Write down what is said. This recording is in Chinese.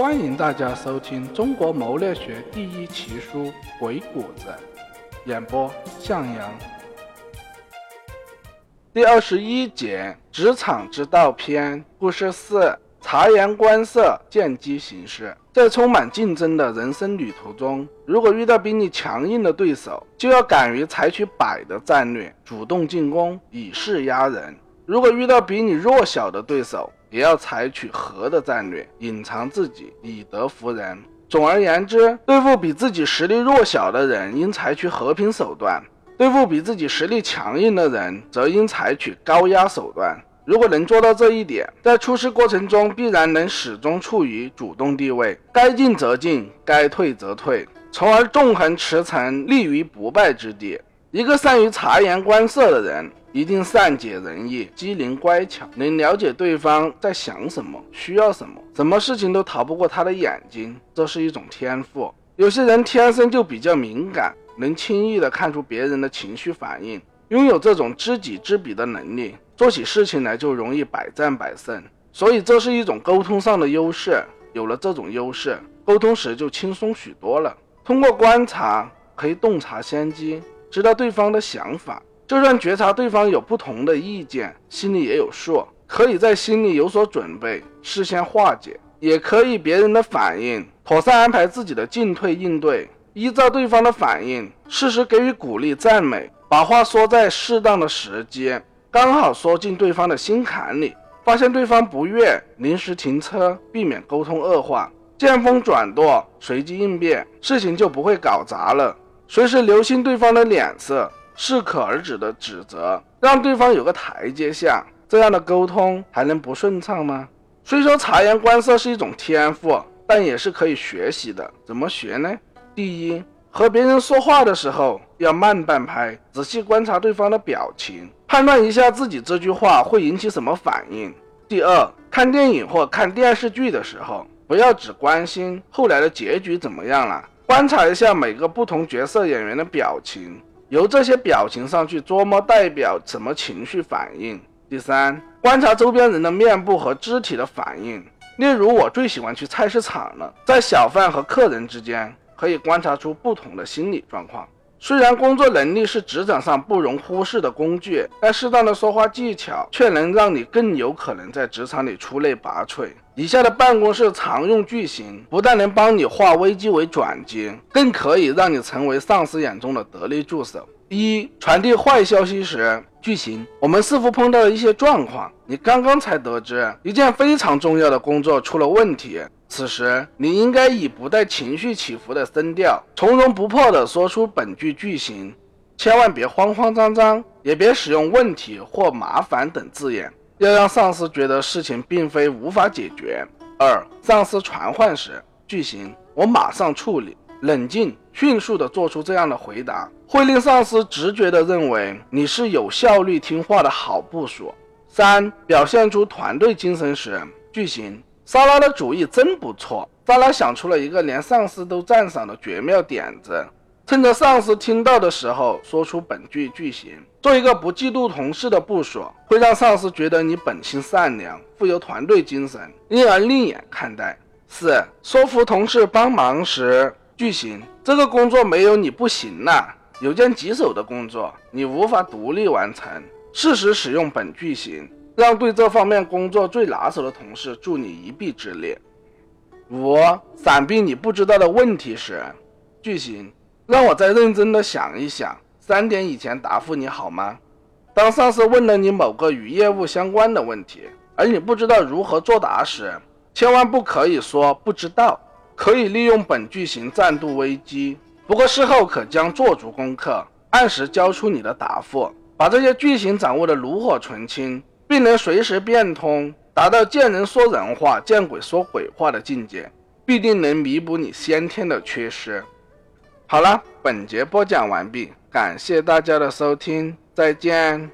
欢迎大家收听中国谋略学第一奇书《鬼谷子》，演播向阳。第二十一节：职场之道篇。故事四：察言观色，见机行事。在充满竞争的人生旅途中，如果遇到比你强硬的对手，就要敢于采取摆的战略，主动进攻，以势压人；如果遇到比你弱小的对手，也要采取和的战略，隐藏自己，以德服人。总而言之，对付比自己实力弱小的人，应采取和平手段；对付比自己实力强硬的人，则应采取高压手段。如果能做到这一点，在出事过程中必然能始终处于主动地位，该进则进，该退则退，从而纵横驰骋，立于不败之地。一个善于察言观色的人。一定善解人意、机灵乖巧，能了解对方在想什么、需要什么，什么事情都逃不过他的眼睛，这是一种天赋。有些人天生就比较敏感，能轻易的看出别人的情绪反应，拥有这种知己知彼的能力，做起事情来就容易百战百胜。所以这是一种沟通上的优势。有了这种优势，沟通时就轻松许多了。通过观察，可以洞察先机，知道对方的想法。就算觉察对方有不同的意见，心里也有数，可以在心里有所准备，事先化解；也可以别人的反应，妥善安排自己的进退应对，依照对方的反应，适时给予鼓励赞美，把话说在适当的时机，刚好说进对方的心坎里。发现对方不悦，临时停车，避免沟通恶化，见风转舵，随机应变，事情就不会搞砸了。随时留心对方的脸色。适可而止的指责，让对方有个台阶下，这样的沟通还能不顺畅吗？虽说察言观色是一种天赋，但也是可以学习的。怎么学呢？第一，和别人说话的时候要慢半拍，仔细观察对方的表情，判断一下自己这句话会引起什么反应。第二，看电影或看电视剧的时候，不要只关心后来的结局怎么样了，观察一下每个不同角色演员的表情。由这些表情上去琢磨代表什么情绪反应。第三，观察周边人的面部和肢体的反应。例如，我最喜欢去菜市场了，在小贩和客人之间可以观察出不同的心理状况。虽然工作能力是职场上不容忽视的工具，但适当的说话技巧却能让你更有可能在职场里出类拔萃。以下的办公室常用句型，不但能帮你化危机为转机，更可以让你成为上司眼中的得力助手。一、传递坏消息时，句型：我们似乎碰到了一些状况，你刚刚才得知一件非常重要的工作出了问题。此时，你应该以不带情绪起伏的声调，从容不迫地说出本句句型，千万别慌慌张张，也别使用问题或麻烦等字眼，要让上司觉得事情并非无法解决。二、上司传唤时，句型我马上处理，冷静迅速地做出这样的回答，会令上司直觉地认为你是有效率、听话的好部署。三、表现出团队精神时，句型。莎拉的主意真不错。莎拉想出了一个连上司都赞赏的绝妙点子，趁着上司听到的时候说出本句句型。做一个不嫉妒同事的部署，会让上司觉得你本性善良，富有团队精神，因而另眼看待。四、说服同事帮忙时，句型：这个工作没有你不行呐，有件棘手的工作，你无法独立完成。适时使用本句型。让对这方面工作最拿手的同事助你一臂之力。五、闪避你不知道的问题时，句型：让我再认真的想一想，三点以前答复你好吗？当上司问了你某个与业务相关的问题，而你不知道如何作答时，千万不可以说不知道，可以利用本句型暂度危机。不过事后可将做足功课，按时交出你的答复，把这些句型掌握的炉火纯青。并能随时变通，达到见人说人话、见鬼说鬼话的境界，必定能弥补你先天的缺失。好了，本节播讲完毕，感谢大家的收听，再见。